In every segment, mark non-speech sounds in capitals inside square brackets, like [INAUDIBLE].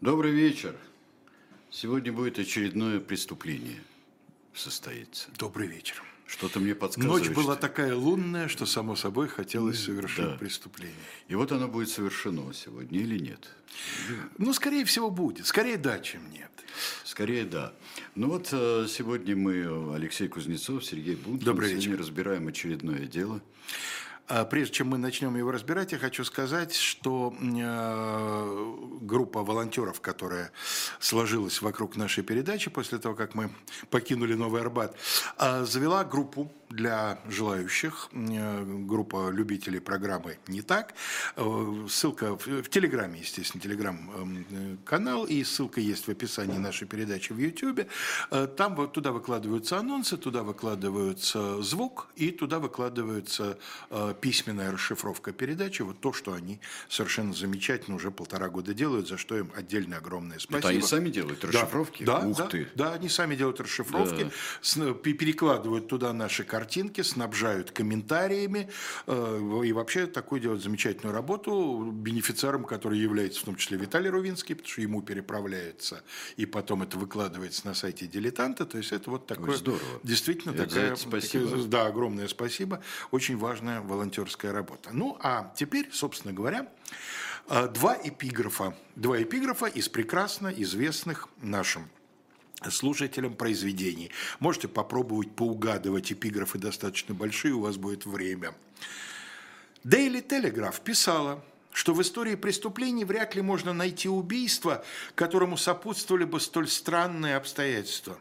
Добрый вечер. Сегодня будет очередное преступление состоится. Добрый вечер. Что-то мне подсказывает. Ночь была такая лунная, что само собой хотелось совершить да. преступление. И вот оно будет совершено сегодня или нет? Ну, скорее всего, будет. Скорее да, чем нет. Скорее да. Ну вот э, сегодня мы, э, Алексей Кузнецов, Сергей Бункин, Добрый вечер. разбираем очередное дело. А прежде чем мы начнем его разбирать, я хочу сказать, что э, группа волонтеров, которая сложилась вокруг нашей передачи после того, как мы покинули Новый Арбат, э, завела группу для желающих, э, группа любителей программы «Не так». Э, Ссылка в, в Телеграме, естественно, Телеграм-канал, и ссылка есть в описании нашей передачи в Ютьюбе. Э, Там вот туда выкладываются анонсы, туда выкладывается звук, и туда выкладывается э, письменная расшифровка передачи. Вот то, что они совершенно замечательно уже полтора года делают, за что им отдельно огромное спасибо. Это они сами делают расшифровки? Да, Ух да, ты. да, они сами делают расшифровки, пе- перекладывают туда наши картинки, снабжают комментариями э, и вообще такую делают замечательную работу. Бенефициаром, который является в том числе Виталий Рувинский, потому что ему переправляется и потом это выкладывается на сайте дилетанта. То есть это вот такое здорово. действительно Это такая, спасибо. да, огромное спасибо. Очень важная волонтерская работа. Ну, а теперь, собственно говоря, э, два эпиграфа. Два эпиграфа из прекрасно известных нашим слушателям произведений. Можете попробовать поугадывать эпиграфы достаточно большие, у вас будет время. Daily Telegraph писала, что в истории преступлений вряд ли можно найти убийство, которому сопутствовали бы столь странные обстоятельства.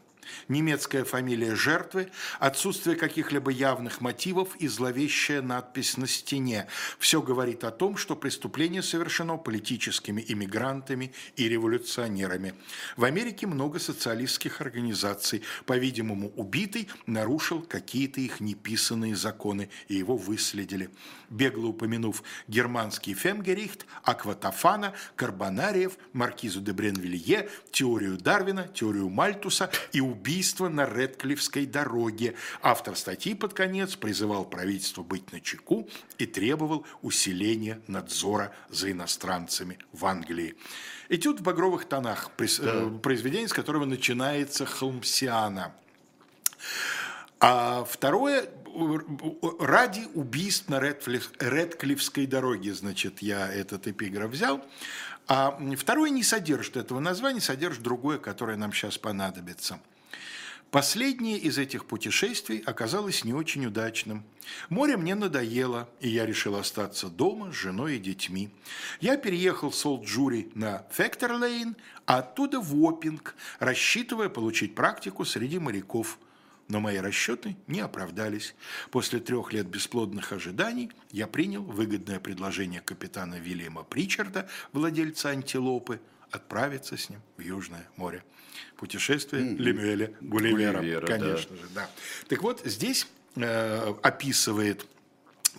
Немецкая фамилия жертвы, отсутствие каких-либо явных мотивов и зловещая надпись на стене. Все говорит о том, что преступление совершено политическими иммигрантами и революционерами. В Америке много социалистских организаций. По-видимому, убитый нарушил какие-то их неписанные законы, и его выследили. Бегло упомянув германский Фемгерихт, Акватофана, Карбонариев, Маркизу де Бренвилье, теорию Дарвина, теорию Мальтуса и убийство на Редклифской дороге. Автор статьи под конец призывал правительство быть начеку и требовал усиления надзора за иностранцами в Англии. Этюд в багровых тонах, э, произведение, с которого начинается Холмсиана. А второе, ради убийств на Редклиф- Редклифской дороге, значит, я этот эпиграф взял. А второе не содержит этого названия, содержит другое, которое нам сейчас понадобится. Последнее из этих путешествий оказалось не очень удачным. Море мне надоело, и я решил остаться дома с женой и детьми. Я переехал с Олд-Джури на Фектор-Лейн, а оттуда в Уоппинг, рассчитывая получить практику среди моряков. Но мои расчеты не оправдались. После трех лет бесплодных ожиданий я принял выгодное предложение капитана Вильяма Причарда, владельца антилопы, отправиться с ним в Южное море. Путешествие Лемюэля Гулливера, Гулливера, конечно же, да. Так вот, здесь э, описывает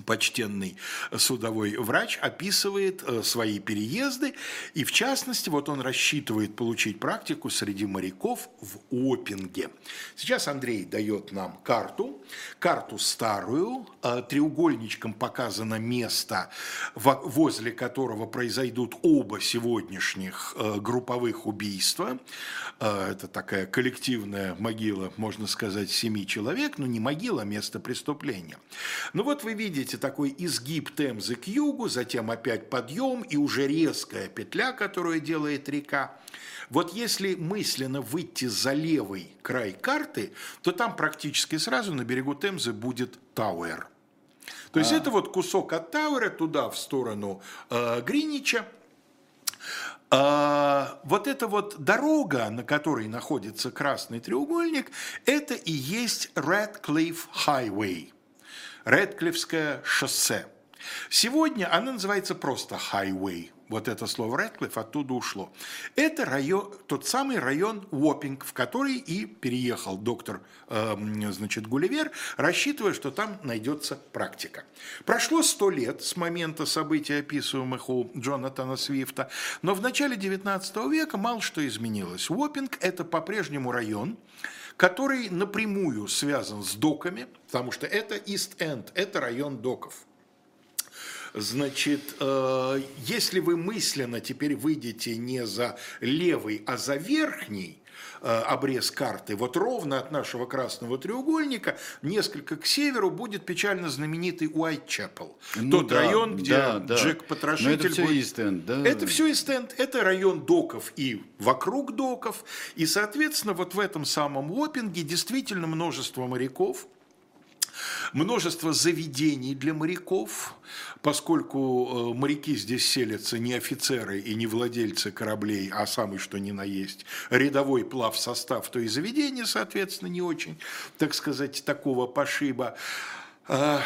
почтенный судовой врач описывает э, свои переезды, и в частности, вот он рассчитывает получить практику среди моряков в Опинге. Сейчас Андрей дает нам карту, карту старую, э, треугольничком показано место, во- возле которого произойдут оба сегодняшних э, групповых убийства. Это такая коллективная могила, можно сказать, семи человек, но не могила, а место преступления. Ну вот вы видите такой изгиб Темзы к югу, затем опять подъем и уже резкая петля, которую делает река. Вот если мысленно выйти за левый край карты, то там практически сразу на берегу Темзы будет Тауэр. То есть это вот кусок от Тауэра туда, в сторону э, Гринича. А, вот эта вот дорога, на которой находится красный треугольник, это и есть Redcliffe Highway, Редклифское шоссе. Сегодня она называется просто Highway. Вот это слово Редклифф оттуда ушло. Это район, тот самый район Уоппинг, в который и переехал доктор эм, значит, Гулливер, рассчитывая, что там найдется практика. Прошло сто лет с момента событий, описываемых у Джонатана Свифта, но в начале XIX века мало что изменилось. Уоппинг – это по-прежнему район, который напрямую связан с доками, потому что это Ист-Энд, это район доков. Значит, э, если вы мысленно теперь выйдете не за левый, а за верхний, обрез карты, вот ровно от нашего красного треугольника, несколько к северу, будет печально знаменитый Уайтчепл. Ну Тот да, район, где да, да. Джек Но Потрошитель это все будет- Ист-Энд, да? это все Истенд, это район доков и вокруг доков. И, соответственно, вот в этом самом Уоппинге действительно множество моряков, множество заведений для моряков, поскольку э, моряки здесь селятся не офицеры и не владельцы кораблей, а самый что ни на есть рядовой плав состав, то и заведения, соответственно, не очень, так сказать, такого пошиба. А,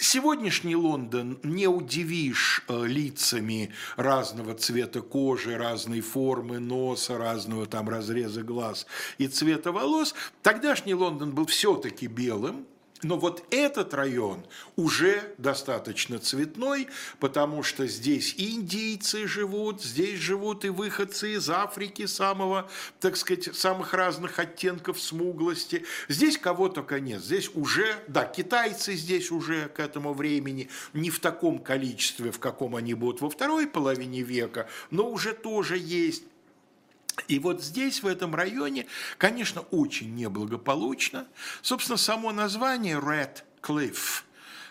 Сегодняшний Лондон не удивишь э, лицами разного цвета кожи, разной формы носа, разного там разреза глаз и цвета волос. Тогдашний Лондон был все-таки белым, но вот этот район уже достаточно цветной, потому что здесь и индийцы живут, здесь живут и выходцы из Африки самого, так сказать, самых разных оттенков смуглости. Здесь кого только нет. Здесь уже, да, китайцы здесь уже к этому времени не в таком количестве, в каком они будут во второй половине века, но уже тоже есть. И вот здесь, в этом районе, конечно, очень неблагополучно. Собственно, само название Red Cliff,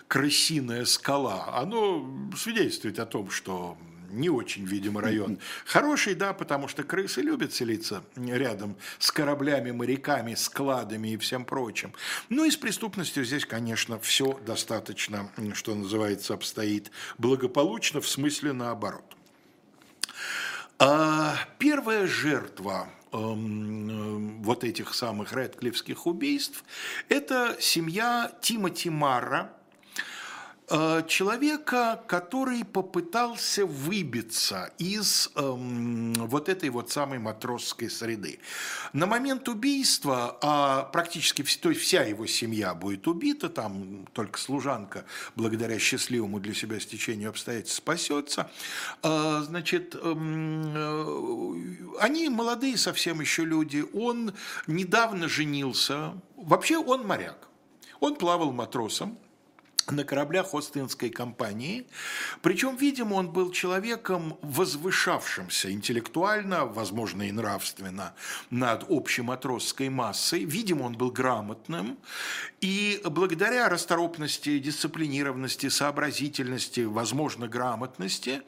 крысиная скала, оно свидетельствует о том, что не очень, видимо, район. [LAUGHS] Хороший, да, потому что крысы любят селиться рядом с кораблями, моряками, складами и всем прочим. Ну и с преступностью здесь, конечно, все достаточно, что называется, обстоит благополучно, в смысле наоборот. А Первая жертва эм, э, вот этих самых редклифских убийств – это семья Тимоти Марра, э, человека, который попытался выбиться из эм, вот этой вот самой матросской среды. На момент убийства, а практически то есть вся его семья будет убита, там только служанка, благодаря счастливому для себя стечению обстоятельств, спасется, э, значит, эм, э, они молодые совсем еще люди, он недавно женился, вообще он моряк, он плавал матросом, на кораблях Остинской компании. Причем, видимо, он был человеком, возвышавшимся интеллектуально, возможно, и нравственно над общей матросской массой. Видимо, он был грамотным. И благодаря расторопности, дисциплинированности, сообразительности, возможно, грамотности,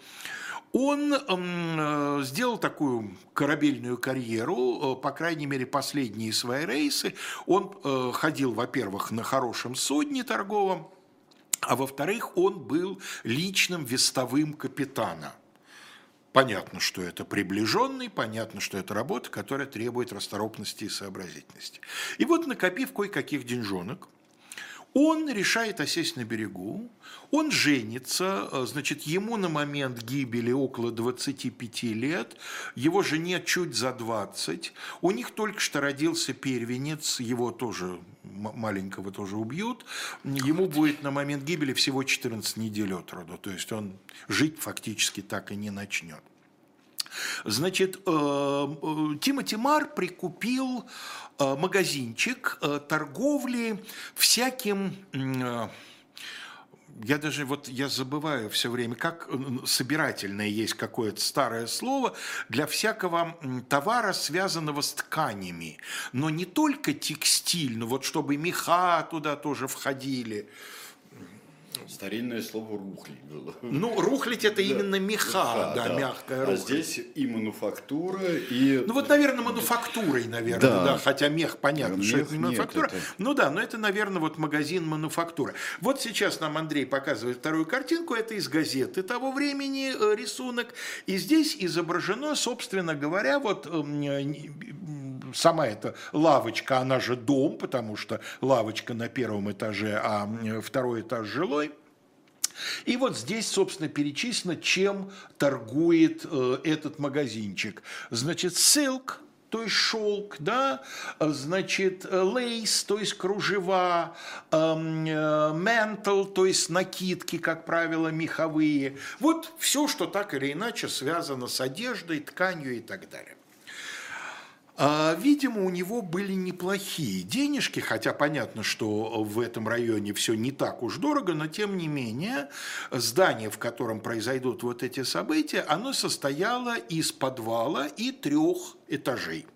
он э, сделал такую корабельную карьеру, э, по крайней мере, последние свои рейсы. Он э, ходил, во-первых, на хорошем судне торговом, а во-вторых, он был личным вестовым капитана. Понятно, что это приближенный, понятно, что это работа, которая требует расторопности и сообразительности. И вот, накопив кое-каких деньжонок, он решает осесть на берегу, он женится, э, значит, ему на момент гибели около 25 лет, его жене чуть за 20, у них только что родился первенец, его тоже маленького тоже убьют, ему будет на момент гибели всего 14 недель от роду, то есть он жить фактически так и не начнет. Значит, э, э, Тимоти Мар прикупил э, магазинчик торговли всяким я даже вот я забываю все время, как собирательное есть какое-то старое слово для всякого товара, связанного с тканями, но не только текстиль, но вот чтобы меха туда тоже входили. Старинное слово рухлить было. Ну, рухлить это Да, именно меха, да, мягкая А рухлядь. здесь и мануфактура, и... Ну вот, наверное, мануфактурой, наверное, да, Да. хотя мех понятно, что Мех это не нет, мануфактура. это- Ну да, но это, наверное, вот магазин мануфактуры. Вот сейчас нам Андрей показывает вторую картинку, это из газеты того времени э, рисунок, и здесь изображено, собственно говоря, вот эм, сама эта лавочка, она же дом, потому что лавочка на первом этаже, а второй этаж жилой. И вот здесь, собственно, перечислено, чем торгует э, этот магазинчик. Значит, silk, то есть шелк, да, значит, лейс, то есть кружева, эм, э, то есть накидки, как правило, меховые. Вот все, что так или иначе связано с одеждой, тканью и так далее. А, видимо, у него были неплохие денежки, хотя понятно, что в этом районе все не так уж дорого, но тем не менее здание, в котором произойдут вот эти события, оно состояло из подвала и трех этажей.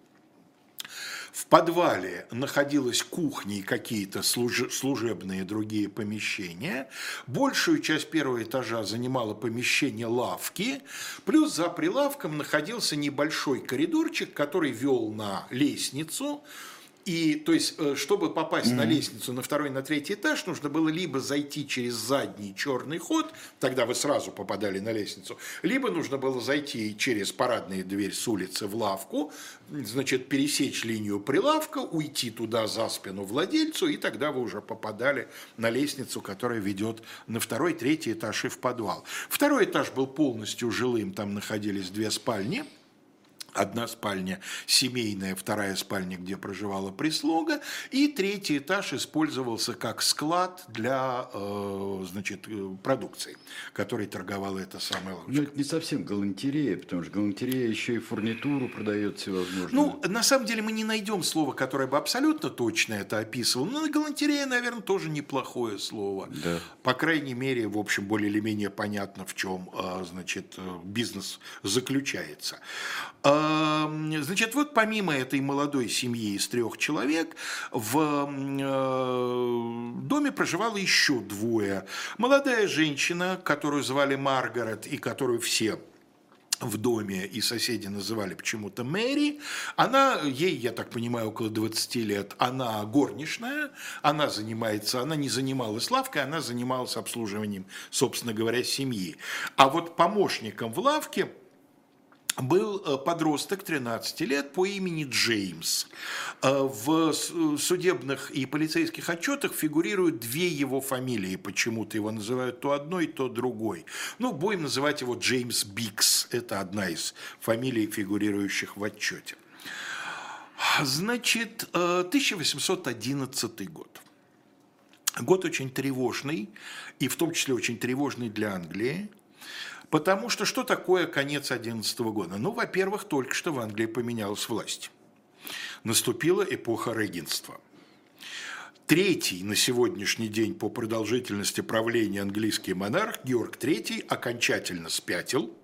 В подвале находилась кухня и какие-то служебные другие помещения. Большую часть первого этажа занимало помещение лавки. Плюс за прилавком находился небольшой коридорчик, который вел на лестницу. И, то есть, э, чтобы попасть mm-hmm. на лестницу на второй, на третий этаж, нужно было либо зайти через задний черный ход, тогда вы сразу попадали на лестницу, либо нужно было зайти через парадную дверь с улицы в лавку, значит, пересечь линию прилавка, уйти туда за спину владельцу, и тогда вы уже попадали на лестницу, которая ведет на второй, третий этаж и в подвал. Второй этаж был полностью жилым, там находились две спальни – Одна спальня семейная, вторая спальня, где проживала прислуга, и третий этаж использовался как склад для э, значит, э, продукции, которой торговала эта самая лавочка. Ну, это не совсем галантерея, потому что галантерея еще и фурнитуру продает всевозможную. Ну, на самом деле мы не найдем слова, которое бы абсолютно точно это описывало, но галантерея, наверное, тоже неплохое слово. Да. По крайней мере, в общем, более или менее понятно, в чем э, значит, бизнес заключается. Значит, вот помимо этой молодой семьи из трех человек, в э, доме проживало еще двое. Молодая женщина, которую звали Маргарет и которую все в доме и соседи называли почему-то Мэри. Она, ей, я так понимаю, около 20 лет, она горничная, она занимается, она не занималась лавкой, она занималась обслуживанием, собственно говоря, семьи. А вот помощником в лавке был э, подросток 13 лет по имени Джеймс. Э, в судебных и полицейских отчетах фигурируют две его фамилии, почему-то его называют то одной, то другой. Ну, будем называть его Джеймс Бикс, это одна из фамилий, фигурирующих в отчете. Значит, 1811 э, год. Год очень тревожный, и в том числе очень тревожный для Англии. Потому что что такое конец 2011 года? Ну, во-первых, только что в Англии поменялась власть. Наступила эпоха регенства. Третий на сегодняшний день по продолжительности правления английский монарх Георг III окончательно спятил –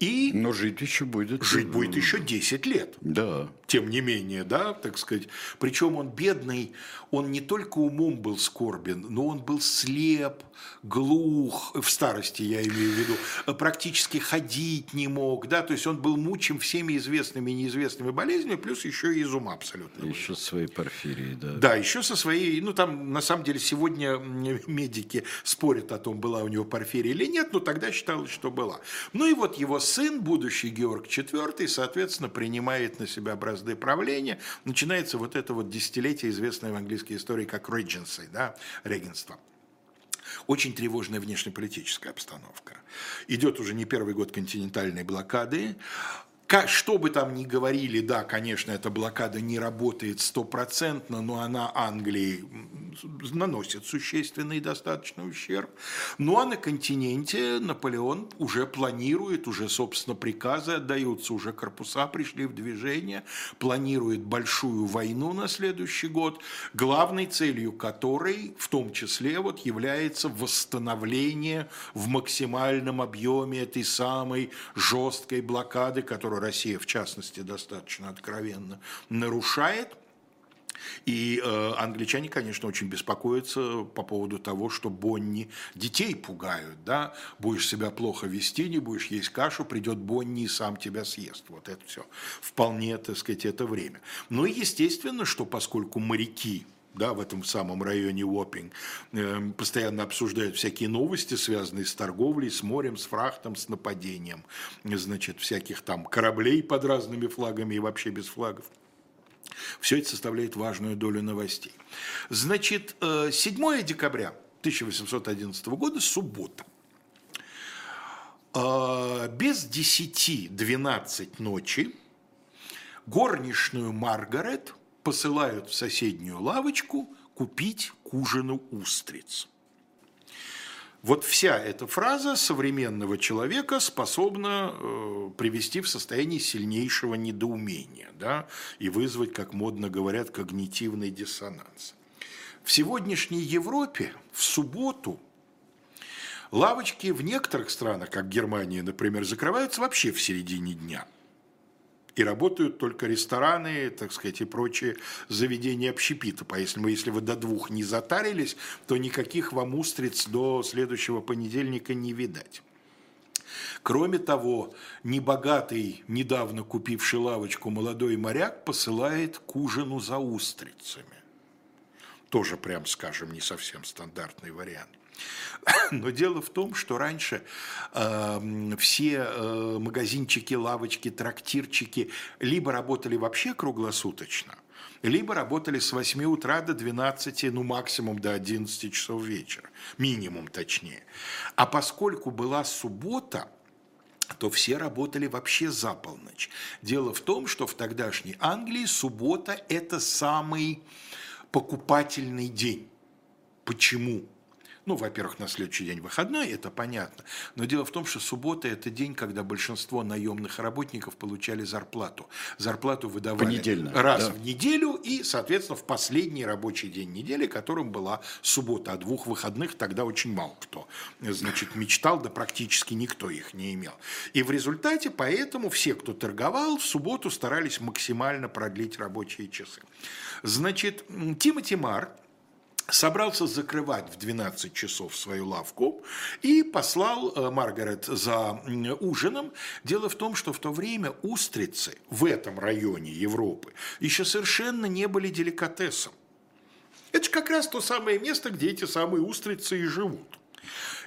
и Но жить еще будет. Жить будет еще 10 лет. Да. Тем не менее, да, так сказать. Причем он бедный, он не только умом был скорбен, но он был слеп, глух, в старости я имею в виду, практически ходить не мог, да, то есть он был мучим всеми известными и неизвестными болезнями, плюс еще и из ума абсолютно. Еще со своей порфирией, да. Да, еще со своей, ну там на самом деле сегодня медики спорят о том, была у него порфирия или нет, но тогда считалось, что была. Ну и вот его сын, будущий Георг IV, соответственно, принимает на себя бразды правления. Начинается вот это вот десятилетие, известное в английской истории как Regency, да, регенство. Очень тревожная внешнеполитическая обстановка. Идет уже не первый год континентальной блокады. Что бы там ни говорили, да, конечно, эта блокада не работает стопроцентно, но она Англии наносит существенный достаточно ущерб. Ну а на континенте Наполеон уже планирует, уже, собственно, приказы отдаются, уже корпуса пришли в движение, планирует большую войну на следующий год, главной целью которой в том числе вот является восстановление в максимальном объеме этой самой жесткой блокады, которая которую Россия, в частности, достаточно откровенно нарушает. И э, англичане, конечно, очень беспокоятся по поводу того, что Бонни детей пугают, да, будешь себя плохо вести, не будешь есть кашу, придет Бонни и сам тебя съест. Вот это все вполне, так сказать, это время. Ну и естественно, что поскольку моряки да, в этом самом районе Уоппинг, эм, постоянно обсуждают всякие новости, связанные с торговлей, с морем, с фрахтом, с нападением, значит, всяких там кораблей под разными флагами и вообще без флагов. Все это составляет важную долю новостей. Значит, 7 э, декабря 1811 года, суббота. Э, без 10-12 ночи горничную Маргарет – посылают в соседнюю лавочку купить к ужину устриц. Вот вся эта фраза современного человека способна э, привести в состояние сильнейшего недоумения да, и вызвать, как модно говорят, когнитивный диссонанс. В сегодняшней Европе в субботу лавочки в некоторых странах, как Германия, например, закрываются вообще в середине дня – и работают только рестораны, так сказать, и прочие заведения общепита. Поэтому если вы до двух не затарились, то никаких вам устриц до следующего понедельника не видать. Кроме того, небогатый, недавно купивший лавочку молодой моряк посылает к ужину за устрицами. Тоже, прям скажем, не совсем стандартный вариант. [COUGHS] Но дело в том, что раньше э, все э, магазинчики, лавочки, трактирчики либо работали вообще круглосуточно, либо работали с 8 утра до 12, ну максимум до 11 часов вечера, минимум точнее. А поскольку была суббота, то все работали вообще за полночь. Дело в том, что в тогдашней Англии суббота – это самый покупательный день. Почему? Ну, во-первых, на следующий день выходной, это понятно. Но дело в том, что суббота – это день, когда большинство наемных работников получали зарплату. Зарплату выдавали Понедельно, раз да. в неделю и, соответственно, в последний рабочий день недели, которым была суббота. А двух выходных тогда очень мало кто, значит, мечтал, да практически никто их не имел. И в результате поэтому все, кто торговал, в субботу старались максимально продлить рабочие часы. Значит, Тимоти Мар, собрался закрывать в 12 часов свою лавку и послал э, Маргарет за ужином. Дело в том, что в то время устрицы в этом районе Европы еще совершенно не были деликатесом. Это же как раз то самое место, где эти самые устрицы и живут.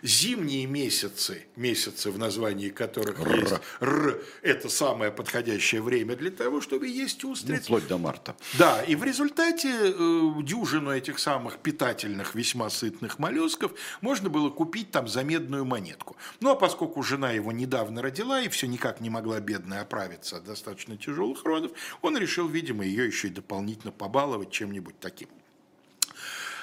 Зимние месяцы, месяцы в названии которых Р. есть Р, это самое подходящее время для того, чтобы есть Ну, устриц. вплоть до марта. Да, и в результате э, дюжину этих самых питательных, весьма сытных моллюсков можно было купить там за медную монетку. Ну, а поскольку жена его недавно родила и все никак не могла бедная оправиться от достаточно тяжелых родов, он решил, видимо, ее еще и дополнительно побаловать чем-нибудь таким.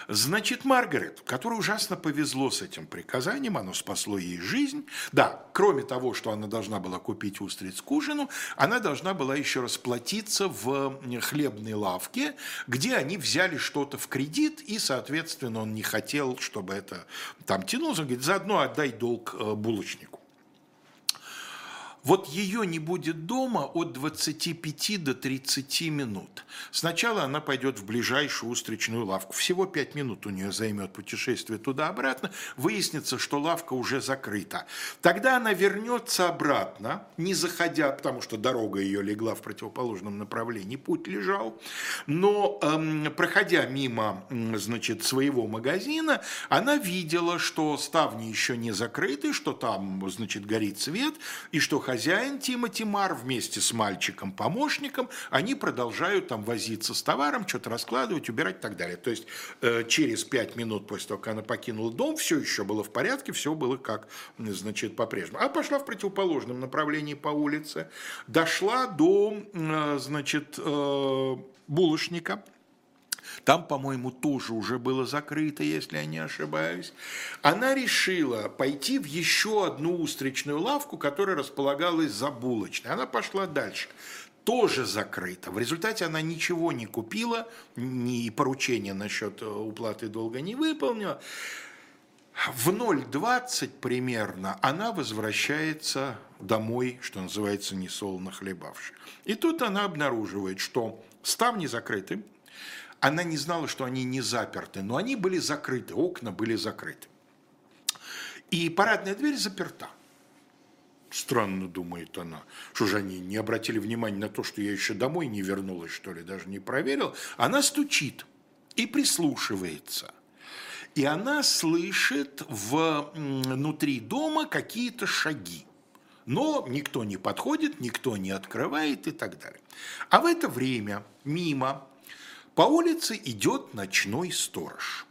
Значит, Маргарет, которой ужасно повезло с этим приказанием, оно спасло ей жизнь. Да, кроме того, что она должна была купить устриц к ужину, она должна была еще расплатиться в хлебной лавке, где они взяли что-то в кредит, и, соответственно, он не хотел, чтобы это там тянулось. Он говорит, заодно отдай долг э, булочнику. Вот ее не будет дома от 25 до 30 минут. Сначала она пойдет в ближайшую устричную лавку. Всего 5 минут у нее займет путешествие туда-обратно. Выяснится, что лавка уже закрыта. Тогда она вернется обратно, не заходя, потому что дорога ее легла в противоположном направлении, путь лежал. Но, эм, проходя мимо значит, своего магазина, она видела, что ставни еще не закрыты, что там значит, горит свет, и что хозяин Тимоти Мар вместе с мальчиком-помощником, они продолжают там возиться с товаром, что-то раскладывать, убирать и так далее. То есть э, через пять минут после того, как она покинула дом, все еще было в порядке, все было как, значит, по-прежнему. А пошла в противоположном направлении по улице, дошла до, э, значит, э, булочника, там, по-моему, тоже уже было закрыто, если я не ошибаюсь. Она решила пойти в еще одну устричную лавку, которая располагалась за булочной. Она пошла дальше. Тоже закрыто. В результате она ничего не купила, ни поручения насчет э, уплаты долга не выполнила. В 0.20 примерно она возвращается домой, что называется, несолоно хлебавши. И тут она обнаруживает, что ставни закрыты, она не знала, что они не заперты, но они были закрыты, окна были закрыты. И парадная дверь заперта. Странно, думает она, что же они не обратили внимания на то, что я еще домой не вернулась, что ли, даже не проверил. Она стучит и прислушивается. И она слышит внутри дома какие-то шаги. Но никто не подходит, никто не открывает и так далее. А в это время мимо по улице идет ночной сторож.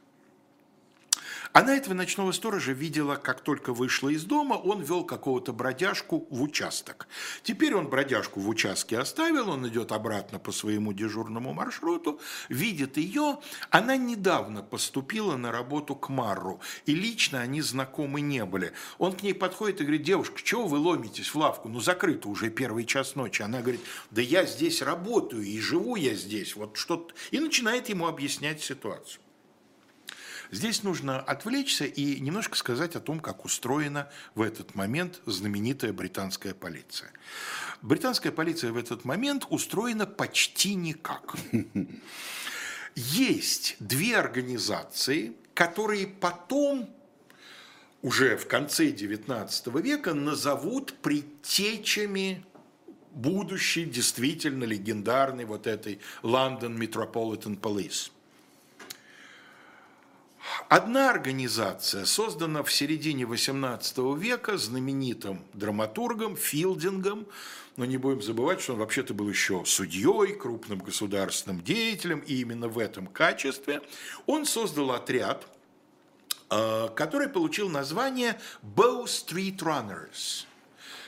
Она этого ночного сторожа видела, как только вышла из дома, он вел какого-то бродяжку в участок. Теперь он бродяжку в участке оставил, он идет обратно по своему дежурному маршруту, видит ее. Она недавно поступила на работу к Марру, и лично они знакомы не были. Он к ней подходит и говорит, девушка, чего вы ломитесь в лавку? Ну, закрыто уже первый час ночи. Она говорит, да я здесь работаю и живу я здесь. Вот что И начинает ему объяснять ситуацию. Здесь нужно отвлечься и немножко сказать о том, как устроена в этот момент знаменитая британская полиция. Британская полиция в этот момент устроена почти никак. Есть две организации, которые потом уже в конце XIX века назовут предтечами будущей действительно легендарной вот этой London Metropolitan Police. Одна организация создана в середине XVIII века знаменитым драматургом Филдингом, но не будем забывать, что он вообще-то был еще судьей, крупным государственным деятелем, и именно в этом качестве он создал отряд, э, который получил название Bow Street Runners –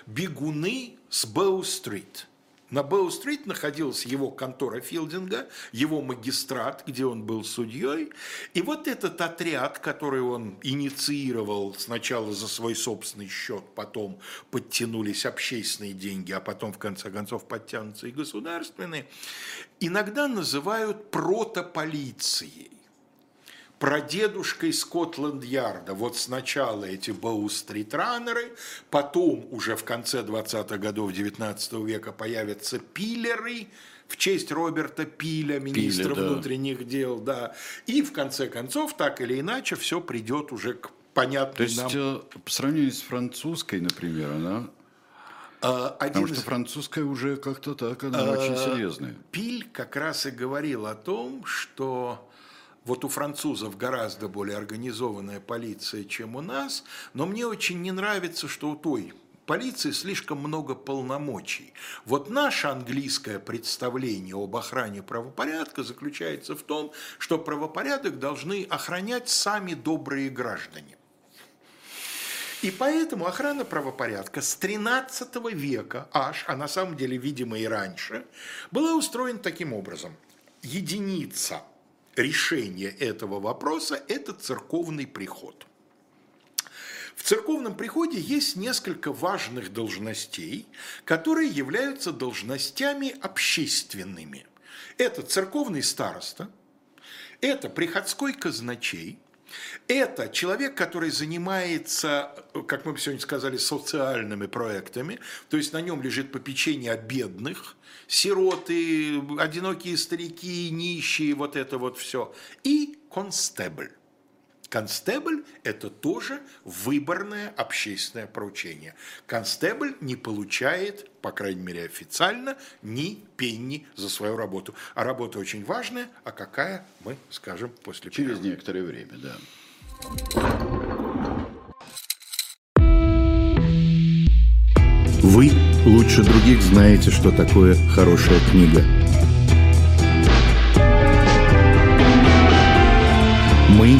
бегуны с Боу-стрит. На Боу-стрит находилась его контора Филдинга, его магистрат, где он был судьей. И вот этот отряд, который он инициировал сначала за свой собственный счет, потом подтянулись общественные деньги, а потом, в конце концов, подтянутся и государственные, иногда называют протополицией прадедушкой Скотланд-Ярда. Вот сначала эти Боу-стрит-раннеры, потом уже в конце 20-х годов 19 века появятся пиллеры, в честь Роберта Пиля, министра Пиля, внутренних да. дел, да. И в конце концов, так или иначе, все придет уже к понятной То есть, нам... Э, по сравнению с французской, например, она а, один Потому что французская уже как-то так, она а, очень серьезная. Пиль как раз и говорил о том, что вот у французов гораздо более организованная полиция, чем у нас, но мне очень не нравится, что у той полиции слишком много полномочий. Вот наше английское представление об охране правопорядка заключается в том, что правопорядок должны охранять сами добрые граждане. И поэтому охрана правопорядка с 13 века аж, а на самом деле, видимо, и раньше, была устроена таким образом. Единица – решение этого вопроса – это церковный приход. В церковном приходе есть несколько важных должностей, которые являются должностями общественными. Это церковный староста, это приходской казначей, это человек, который занимается, как мы сегодня сказали, социальными проектами, то есть на нем лежит попечение о бедных, сироты, одинокие старики, нищие, вот это вот все. И констебль. Констебль – это тоже выборное общественное поручение. Констебль не получает, по крайней мере официально, ни пенни за свою работу. А работа очень важная, а какая, мы скажем после Через перерыва. некоторое время, да. Вы лучше других знаете, что такое хорошая книга. Мы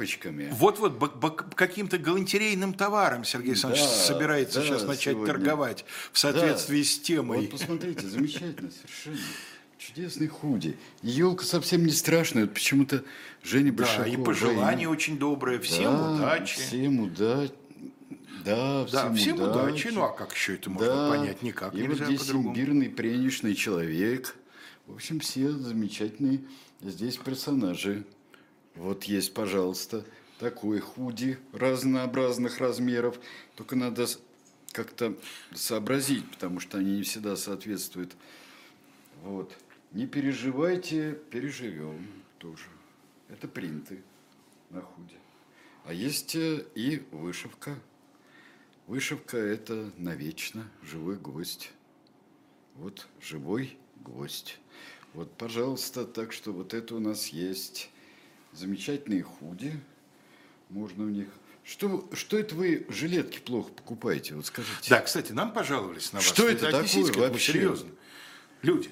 Тряпочками. Вот-вот каким-то галантерейным товаром Сергей Александрович да, собирается да, сейчас начать сегодня. торговать в соответствии да. с темой. Вот посмотрите, замечательно совершенно. Чудесный худи. Елка совсем не страшная. Вот почему-то Женя Большакова. Да, и пожелания и... очень добрые. Всем да, удачи. Всем удачи. Да, всем, да, всем удачи. удачи. Ну а как еще это можно да. понять? Никак и нельзя вот здесь имбирный пряничный человек. В общем, все замечательные здесь персонажи. Вот есть, пожалуйста, такой худи разнообразных размеров. Только надо как-то сообразить, потому что они не всегда соответствуют. Вот. Не переживайте, переживем тоже. Это принты на худе. А есть э, и вышивка. Вышивка – это навечно живой гвоздь. Вот живой гвоздь. Вот, пожалуйста, так что вот это у нас есть замечательные худи. Можно у них что, что это вы жилетки плохо покупаете? Вот скажите. Да, кстати, нам пожаловались на вас. Что это такое вообще? Серьезно. Люди.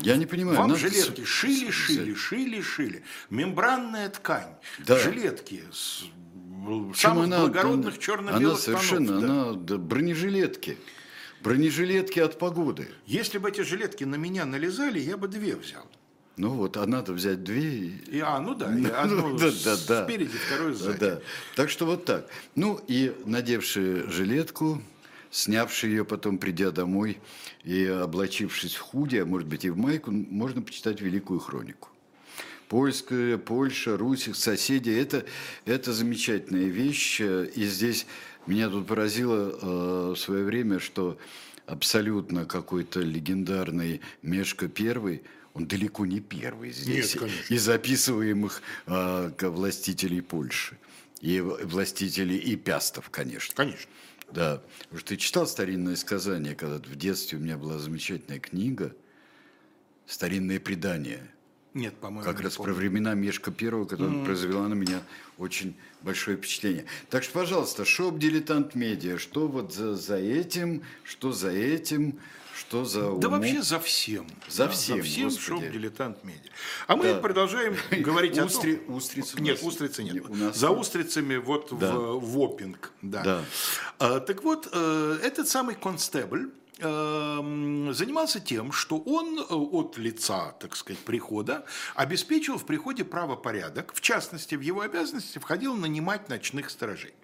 Я не понимаю. Вам жилетки шили, шили, шили, шили. Мембранная ткань. Да. Жилетки с самых она, благородных черно-белых Она совершенно, тонов, да. она да, бронежилетки. Бронежилетки от погоды. Если бы эти жилетки на меня налезали, я бы две взял. Ну вот, а надо взять две. И, а, ну да, и [LAUGHS] одну да, да, да. спереди, вторую сзади. Да. Так что вот так. Ну и надевшие жилетку, снявший ее потом, придя домой и облачившись в худи, а может быть и в майку, можно почитать Великую Хронику. Польская, Польша, Русь, соседи – это, это замечательная вещь. И здесь меня тут поразило э, в свое время, что абсолютно какой-то легендарный Мешка Первый – он далеко не первый здесь Нет, из записываемых э, властителей Польши. И властителей и пястов, конечно. Конечно. Да. Что ты читал старинное сказание, когда в детстве у меня была замечательная книга «Старинное предание». Нет, по-моему. Как раз помню. про времена Мешка Первого, которая mm-hmm. произвела на меня очень большое впечатление. Так что, пожалуйста, shop «Дилетант Медиа», что вот за, за этим, что за этим, что за уму? Да вообще за всем. За да, всем, За всем shop «Дилетант Медиа». А мы да. продолжаем [LAUGHS] говорить Устри, о том... Устрицы Нет, устрицы нет. У нас... За устрицами вот да. в, в Уоппинг. Да. да. А, так вот, э, этот самый констебль, Эм, занимался тем, что он э, от лица, так сказать, прихода обеспечил в приходе правопорядок. В частности, в его обязанности входил нанимать ночных сторожей.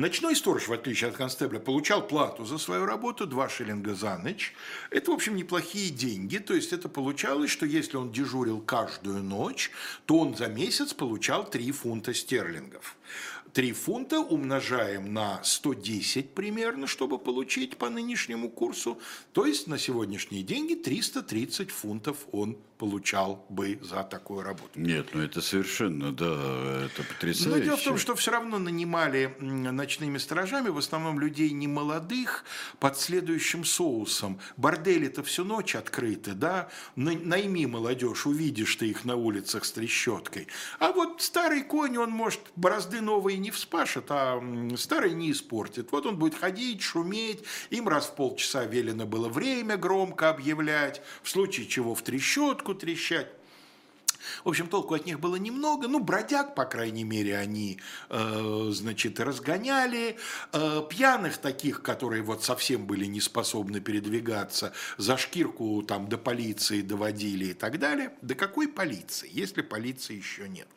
Ночной сторож, в отличие от констебля, получал плату за свою работу, 2 шиллинга за ночь. Это, в общем, неплохие деньги. То есть это получалось, что если он дежурил каждую ночь, то он за месяц получал 3 фунта стерлингов. 3 фунта умножаем на 110 примерно, чтобы получить по нынешнему курсу. То есть на сегодняшние деньги 330 фунтов он получал бы за такую работу. Нет, ну это совершенно, да, это потрясающе. Но дело в том, что все равно нанимали ночными сторожами в основном людей не молодых под следующим соусом. Бордели-то всю ночь открыты, да, найми молодежь, увидишь ты их на улицах с трещоткой. А вот старый конь, он может борозды новые не вспашет, а старый не испортит. Вот он будет ходить, шуметь, им раз в полчаса велено было время громко объявлять, в случае чего в трещотку трещать. В общем, толку от них было немного. Ну, бродяг, по крайней мере, они, э, значит, разгоняли. Э, пьяных таких, которые вот совсем были не способны передвигаться, за шкирку там до полиции доводили и так далее. Да какой полиции, если полиции еще нет?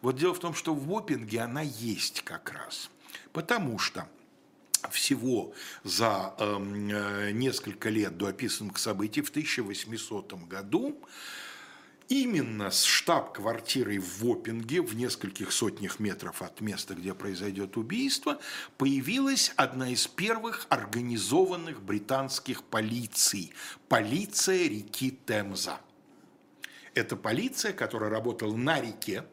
Вот дело в том, что в Опинге она есть как раз. Потому что всего за эм, э, несколько лет до описанных событий в 1800 году именно с штаб-квартирой в Вопинге, в нескольких сотнях метров от места, где произойдет убийство, появилась одна из первых организованных британских полиций – полиция реки Темза. Это полиция, которая работала на реке,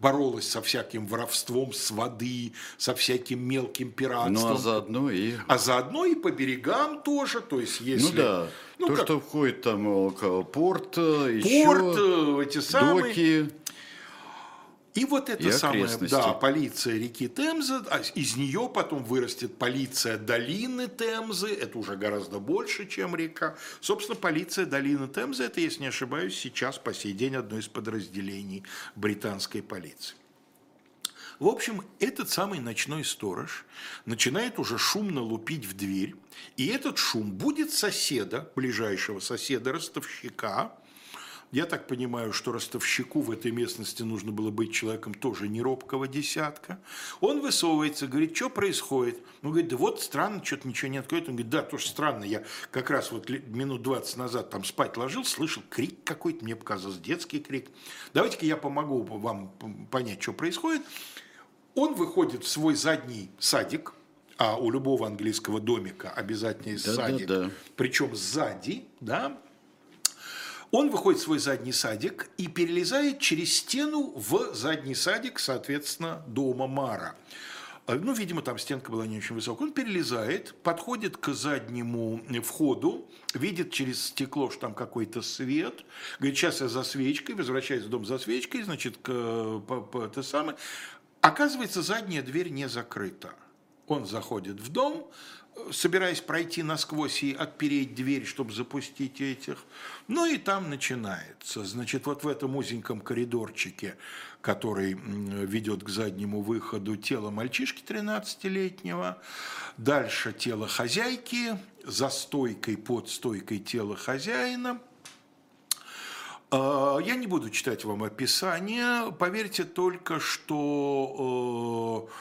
боролась со всяким воровством с воды, со всяким мелким пиратством. Ну, а заодно и... А заодно и по берегам тоже, то есть если... Ну да, ну, то, как... что входит там порт, порт еще эти самые... доки... И вот эта самая да, полиция реки Темза, а из нее потом вырастет полиция долины Темзы, это уже гораздо больше, чем река. Собственно, полиция долины Темзы, это, если не ошибаюсь, сейчас по сей день одно из подразделений британской полиции. В общем, этот самый ночной сторож начинает уже шумно лупить в дверь, и этот шум будет соседа, ближайшего соседа, ростовщика, Я так понимаю, что ростовщику в этой местности нужно было быть человеком тоже не робкого десятка. Он высовывается, говорит, что происходит? Он говорит, да вот странно, что-то ничего не откроет. Он говорит, да, тоже странно. Я как раз вот минут 20 назад там спать ложил, слышал крик какой-то, мне показалось, детский крик. Давайте-ка я помогу вам понять, что происходит. Он выходит в свой задний садик, а у любого английского домика обязательно есть да, садик, да, да. причем сзади, да, он выходит в свой задний садик и перелезает через стену в задний садик, соответственно, дома Мара. А, ну, видимо, там стенка была не очень высокая. Он перелезает, подходит к заднему входу, видит через стекло, что там какой-то свет. Говорит, сейчас я за свечкой, возвращается в дом за свечкой, значит, к, по, по, это самое. Оказывается, задняя дверь не закрыта. Он заходит в дом, собираясь пройти насквозь и отпереть дверь, чтобы запустить этих. Ну и там начинается. Значит, вот в этом узеньком коридорчике, который ведет к заднему выходу, тело мальчишки 13-летнего, дальше тело хозяйки, за стойкой, под стойкой тело хозяина – а, я не буду читать вам описание. Поверьте только, что э,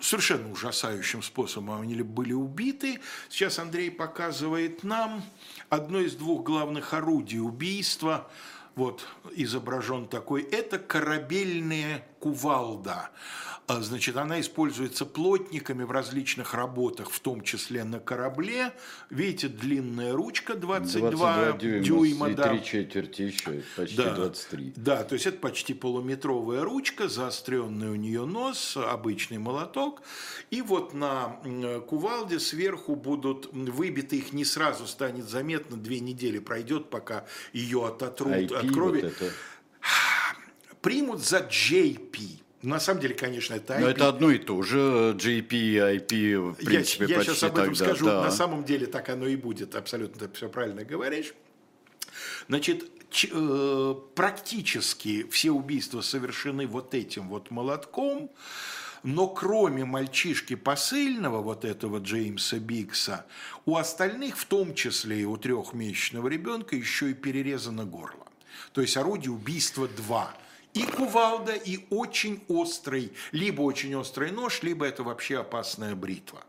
совершенно ужасающим способом они были убиты. Сейчас Андрей показывает нам одно из двух главных орудий убийства. Вот изображен такой. Это корабельная кувалда. А, значит, она используется плотниками в различных работах, в том числе на корабле. Видите, длинная ручка 22, 22 дюйма, дюйма и да. 3 четверти еще, почти да, 23. Да, то есть это почти полуметровая ручка, заостренный у нее нос, обычный молоток. И вот на кувалде сверху будут выбиты, их не сразу станет заметно, две недели пройдет, пока ее ототрут IP от крови. Вот это. [SIGHS] Примут за JP на самом деле, конечно, это IP. Но это одно и то же, JP и IP, в принципе, я, я почти сейчас об этом тогда, скажу, да. на самом деле так оно и будет, абсолютно ты все правильно говоришь. Значит, э, практически все убийства совершены вот этим вот молотком, но кроме мальчишки посыльного, вот этого Джеймса Бикса, у остальных, в том числе и у трехмесячного ребенка, еще и перерезано горло. То есть орудие убийства два – и кувалда, и очень острый, либо очень острый нож, либо это вообще опасная бритва.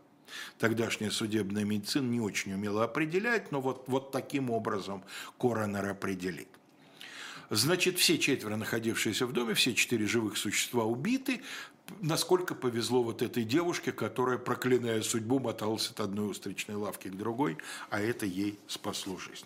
Тогдашняя судебная медицина не очень умела определять, но вот, вот таким образом коронер определит. Значит, все четверо находившиеся в доме, все четыре живых существа убиты. Насколько повезло вот этой девушке, которая, проклиная судьбу, моталась от одной устричной лавки к другой, а это ей спасло жизнь.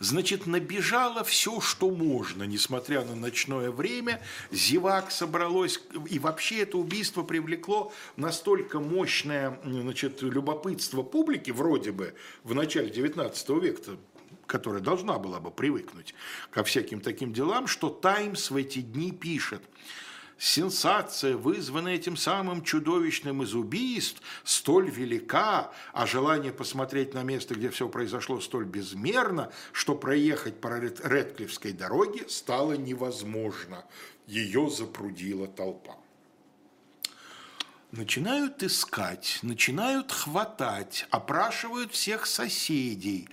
Значит, набежало все, что можно, несмотря на ночное время. Зевак собралось, и вообще это убийство привлекло настолько мощное значит, любопытство публики, вроде бы, в начале 19 века, которая должна была бы привыкнуть ко всяким таким делам, что «Таймс» в эти дни пишет – Сенсация, вызванная этим самым чудовищным из убийств, столь велика, а желание посмотреть на место, где все произошло, столь безмерно, что проехать по Редклифской дороге стало невозможно. Ее запрудила толпа. Начинают искать, начинают хватать, опрашивают всех соседей.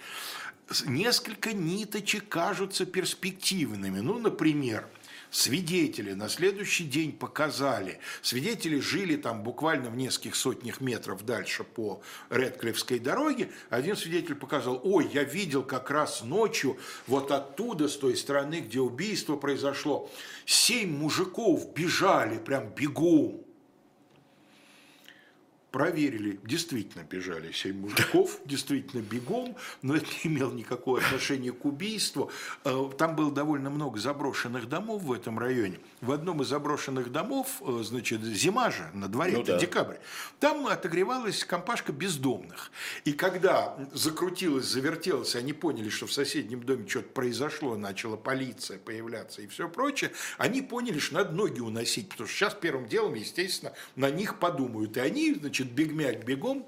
Несколько ниточек кажутся перспективными. Ну, например, свидетели на следующий день показали, свидетели жили там буквально в нескольких сотнях метров дальше по Редклифской дороге, один свидетель показал, ой, я видел как раз ночью вот оттуда, с той стороны, где убийство произошло, семь мужиков бежали прям бегом, проверили, действительно бежали семь мужиков, [LAUGHS] действительно бегом, но это не имело никакого отношения к убийству. Э, там было довольно много заброшенных домов в этом районе. В одном из заброшенных домов, э, значит, зима же на дворе, ну, это да. декабрь, там отогревалась компашка бездомных. И когда закрутилось, завертелось, они поняли, что в соседнем доме что-то произошло, начала полиция появляться и все прочее, они поняли, что надо ноги уносить, потому что сейчас первым делом, естественно, на них подумают. И они, значит, значит, бегмяк бегом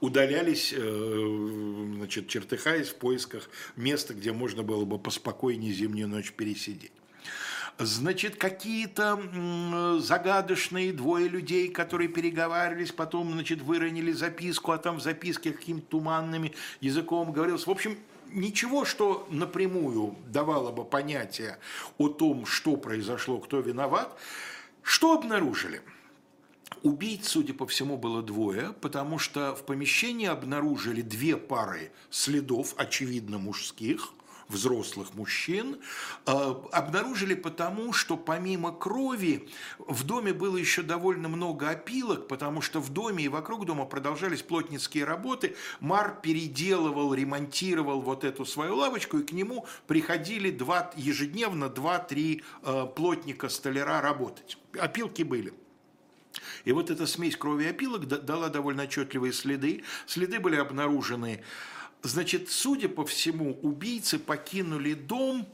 удалялись, э, значит, чертыхаясь в поисках места, где можно было бы поспокойнее зимнюю ночь пересидеть. Значит, какие-то загадочные двое людей, которые переговаривались, потом, значит, выронили записку, а там в записке каким-то туманным языком говорилось. В общем, ничего, что напрямую давало бы понятие о том, что произошло, кто виноват. Что обнаружили? Убийц, судя по всему, было двое, потому что в помещении обнаружили две пары следов, очевидно мужских – взрослых мужчин, э, обнаружили потому, что помимо крови в доме было еще довольно много опилок, потому что в доме и вокруг дома продолжались плотницкие работы. Мар переделывал, ремонтировал вот эту свою лавочку, и к нему приходили два, ежедневно два-три э, плотника-столяра работать. Опилки были. И вот эта смесь крови и опилок дала довольно отчетливые следы. Следы были обнаружены Значит, судя по всему, убийцы покинули дом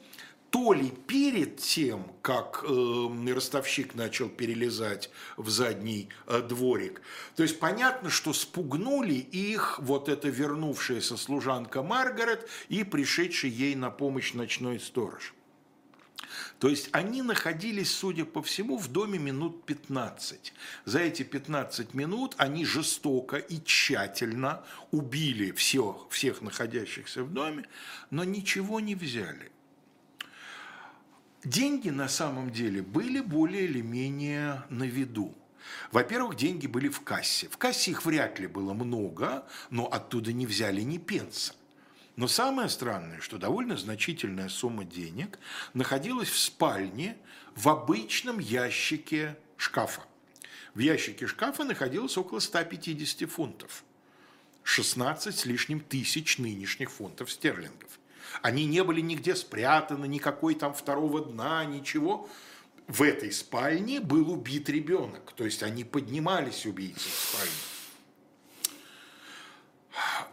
то ли перед тем, как э, ростовщик начал перелезать в задний э, дворик. То есть понятно, что спугнули их вот эта вернувшаяся служанка Маргарет и пришедший ей на помощь ночной сторож. То есть они находились, судя по всему, в доме минут 15. За эти 15 минут они жестоко и тщательно убили всех, всех находящихся в доме, но ничего не взяли. Деньги на самом деле были более или менее на виду. Во-первых, деньги были в кассе. В кассе их вряд ли было много, но оттуда не взяли ни пенса. Но самое странное, что довольно значительная сумма денег находилась в спальне в обычном ящике шкафа. В ящике шкафа находилось около 150 фунтов. 16 с лишним тысяч нынешних фунтов стерлингов. Они не были нигде спрятаны, никакой там второго дна, ничего. В этой спальне был убит ребенок. То есть они поднимались, убийцы, в спальне.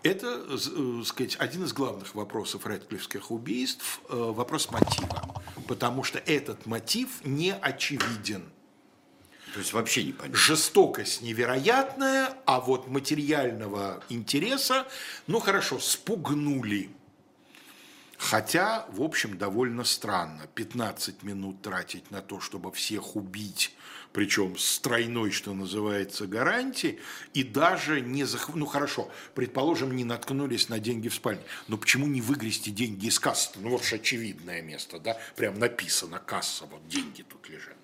Это, э, сказать, один из главных вопросов редклифских убийств – э, вопрос мотива. Потому что этот мотив не очевиден. То есть вообще не понятно. Жестокость невероятная, а вот материального интереса, ну хорошо, спугнули. Хотя, в общем, довольно странно 15 минут тратить на то, чтобы всех убить, причем с тройной, что называется, гарантией, и даже не зах... Ну, хорошо, предположим, не наткнулись на деньги в спальне, но почему не выгрести деньги из кассы? Ну, вот же очевидное место, да, прям написано касса, вот деньги тут лежат.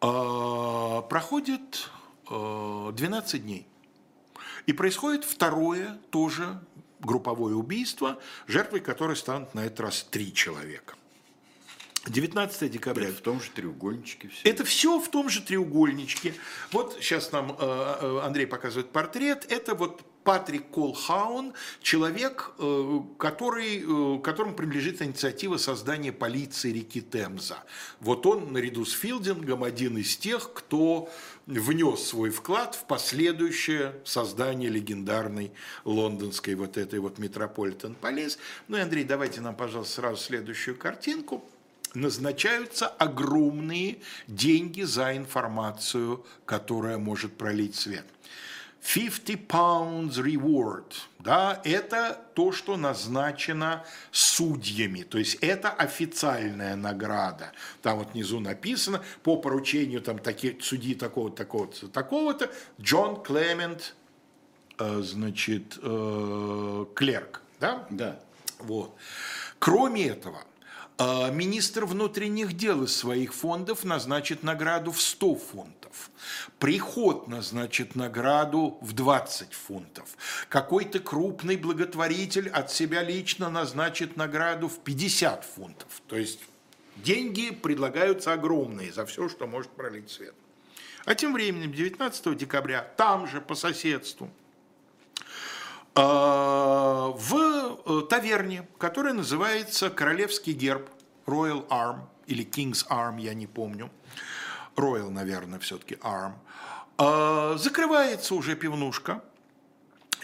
А, проходит 12 а, дней. И происходит второе тоже групповое убийство, жертвой которой станут на этот раз три человека. 19 декабря. Это в том же треугольничке все. Это все в том же треугольничке. Вот сейчас нам э, э, Андрей показывает портрет. Это вот Патрик Колхаун, человек, э, который, которому принадлежит инициатива создания полиции реки Темза. Вот он наряду с Филдингом один из тех, кто внес свой вклад в последующее создание легендарной лондонской вот этой вот Метрополитен Полис. Ну и, Андрей, давайте нам, пожалуйста, сразу следующую картинку. Назначаются огромные деньги за информацию, которая может пролить свет. 50 pounds reward, да, это то, что назначено судьями, то есть это официальная награда. Там вот внизу написано по поручению там таких судьи такого-то, такого-то, такого-то, Джон Клемент, э, значит, э, клерк, да? Да. Вот. Кроме этого, министр внутренних дел из своих фондов назначит награду в 100 фунтов. Приход назначит награду в 20 фунтов. Какой-то крупный благотворитель от себя лично назначит награду в 50 фунтов. То есть деньги предлагаются огромные за все, что может пролить свет. А тем временем 19 декабря там же по соседству а, в э, таверне, которая называется Королевский герб, Royal Arm или King's Arm, я не помню. Royal, наверное, все-таки Arm. А, закрывается уже пивнушка,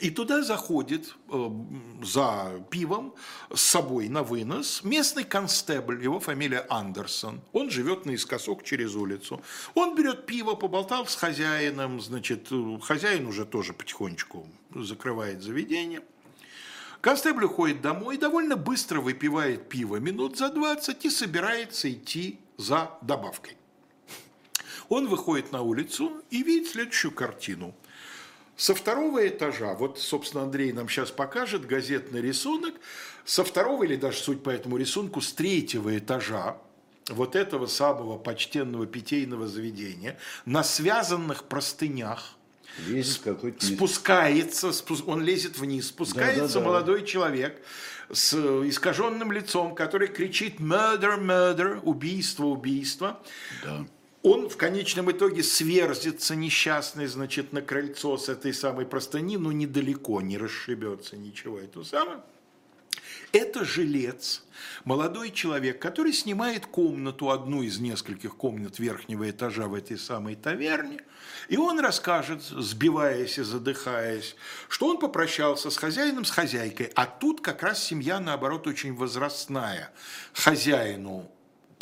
и туда заходит э, за пивом с собой на вынос местный констебль, его фамилия Андерсон. Он живет наискосок через улицу. Он берет пиво, поболтал с хозяином, значит, э, хозяин уже тоже потихонечку закрывает заведение. Констебль уходит домой, довольно быстро выпивает пиво минут за 20 и собирается идти за добавкой. Он выходит на улицу и видит следующую картину – Со второго этажа, вот, собственно, Андрей нам сейчас покажет газетный рисунок, со второго или даже, суть по этому рисунку, с третьего этажа вот этого самого почтенного питейного заведения на связанных простынях Лезет спускается, спу- он лезет вниз, спускается Да-да-да. молодой человек с искаженным лицом, который кричит «murder, murder», «убийство, убийство». Да. Он в конечном итоге сверзится несчастный, значит, на крыльцо с этой самой простыни, но недалеко, не расшибется ничего, это самое. Это жилец, молодой человек, который снимает комнату, одну из нескольких комнат верхнего этажа в этой самой таверне, и он расскажет, сбиваясь и задыхаясь, что он попрощался с хозяином, с хозяйкой, а тут как раз семья, наоборот, очень возрастная. Хозяину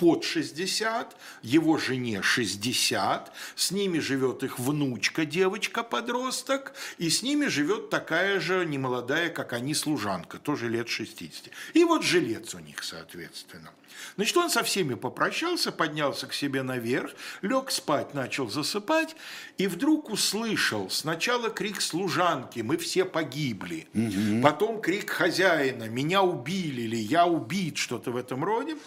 под 60, его жене 60, с ними живет их внучка, девочка-подросток, и с ними живет такая же немолодая, как они, служанка, тоже лет 60. И вот жилец у них, соответственно. Значит, он со всеми попрощался, поднялся к себе наверх, лег спать, начал засыпать, и вдруг услышал сначала крик служанки «Мы все погибли», потом крик хозяина «Меня убили» или «Я убит», что-то в этом роде.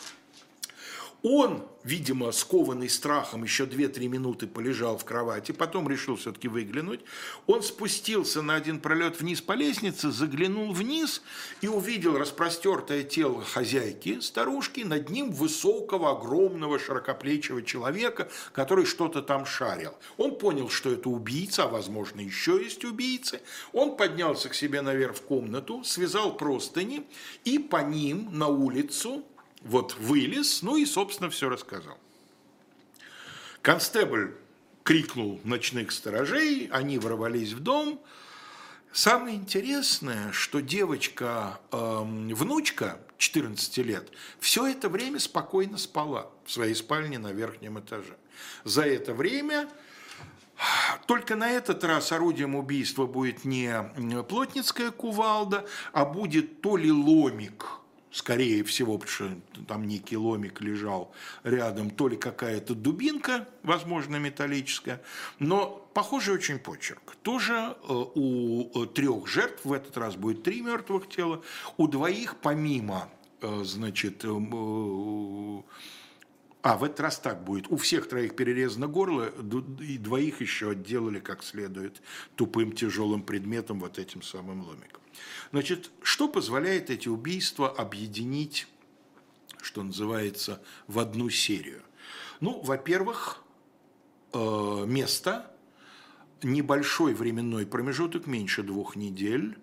Он, видимо, скованный страхом, еще 2-3 минуты полежал в кровати, потом решил все-таки выглянуть. Он спустился на один пролет вниз по лестнице, заглянул вниз и увидел распростертое тело хозяйки, старушки, над ним высокого, огромного, широкоплечего человека, который что-то там шарил. Он понял, что это убийца, а возможно еще есть убийцы. Он поднялся к себе наверх в комнату, связал простыни и по ним на улицу вот вылез, ну и, собственно, все рассказал. Констебль крикнул ночных сторожей, они ворвались в дом. Самое интересное, что девочка, эм, внучка 14 лет, все это время спокойно спала в своей спальне на верхнем этаже. За это время только на этот раз орудием убийства будет не плотницкая кувалда, а будет то ли ломик, скорее всего, потому что там некий ломик лежал рядом, то ли какая-то дубинка, возможно, металлическая, но похожий очень почерк. Тоже э, у трех жертв, в этот раз будет три мертвых тела, у двоих помимо, э, значит, э, а, в этот раз так будет. У всех троих перерезано горло, и двоих еще отделали как следует тупым тяжелым предметом, вот этим самым ломиком. Значит, что позволяет эти убийства объединить, что называется, в одну серию? Ну, во-первых, э, место, небольшой временной промежуток, меньше двух недель.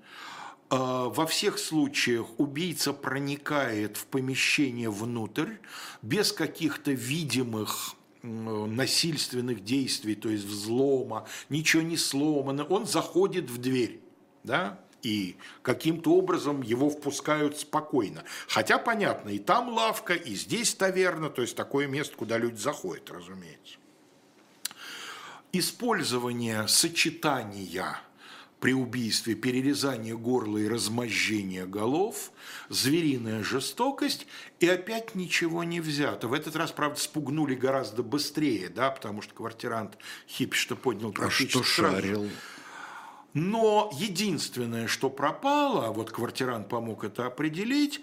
Э, Во всех случаях убийца проникает в помещение внутрь без каких-то видимых насильственных действий, то есть взлома, ничего не сломано. Он заходит в дверь, да, и каким-то образом его впускают спокойно. Хотя, понятно, и там лавка, и здесь таверна, то есть такое место, куда люди заходят, разумеется использование сочетания при убийстве перерезания горла и размозжения голов, звериная жестокость, и опять ничего не взято. В этот раз, правда, спугнули гораздо быстрее, да, потому что квартирант хипиш-то поднял А практически что сразу. шарил? Но единственное, что пропало, а вот квартирант помог это определить,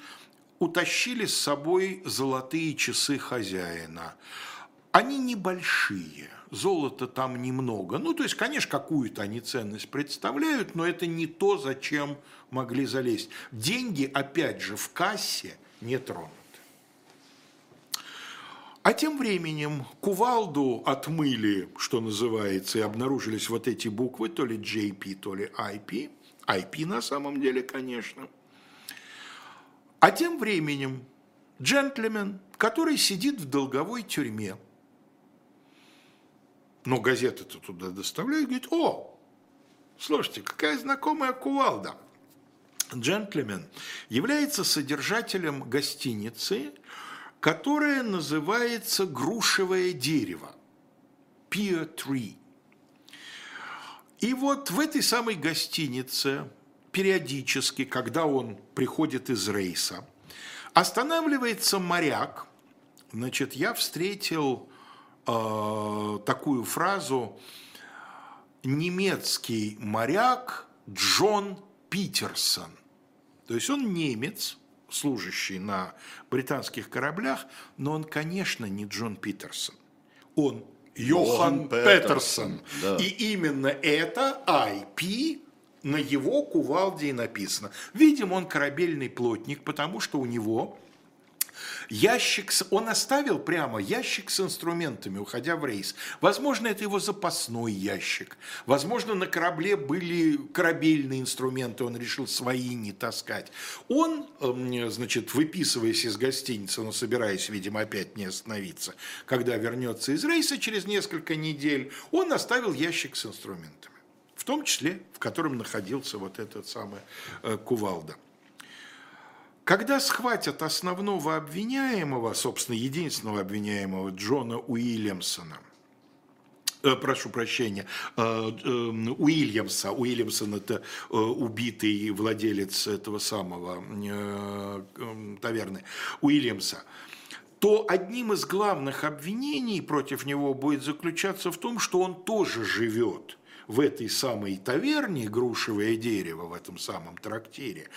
утащили с собой золотые часы хозяина. Они небольшие, золота там немного. Ну, то есть, конечно, какую-то они ценность представляют, но это не то, зачем могли залезть. Деньги, опять же, в кассе не тронуты. А тем временем кувалду отмыли, что называется, и обнаружились вот эти буквы, то ли JP, то ли IP. IP на самом деле, конечно. А тем временем джентльмен, который сидит в долговой тюрьме, но газеты-то туда доставляют, говорит, о, слушайте, какая знакомая кувалда. Джентльмен является содержателем гостиницы, которая называется «Грушевое дерево» – Pear Tree. И вот в этой самой гостинице периодически, когда он приходит из рейса, останавливается моряк. Значит, я встретил э, такую фразу немецкий моряк Джон Питерсон. То есть он немец, служащий на британских кораблях, но он, конечно, не Джон Питерсон. Он Йохан. Петерсон, да. И именно это IP на его кувалде и написано. Видимо, он корабельный плотник, потому что у него ящик, с- он оставил прямо ящик с инструментами, уходя в рейс. Возможно, это его запасной ящик. Возможно, на корабле были корабельные инструменты, он решил свои не таскать. Он, эм, значит, выписываясь из гостиницы, но собираясь, видимо, опять не остановиться, когда вернется из рейса через несколько недель, он оставил ящик с инструментами. В том числе, в котором находился вот этот самый э, кувалда. Когда схватят основного обвиняемого, собственно, единственного обвиняемого Джона Уильямсона, э, прошу прощения, э, э, Уильямса, Уильямсон это э, убитый владелец этого самого э, таверны, Уильямса, то одним из главных обвинений против него будет заключаться в том, что он тоже живет в этой самой таверне «Грушевое дерево», в этом самом трактире,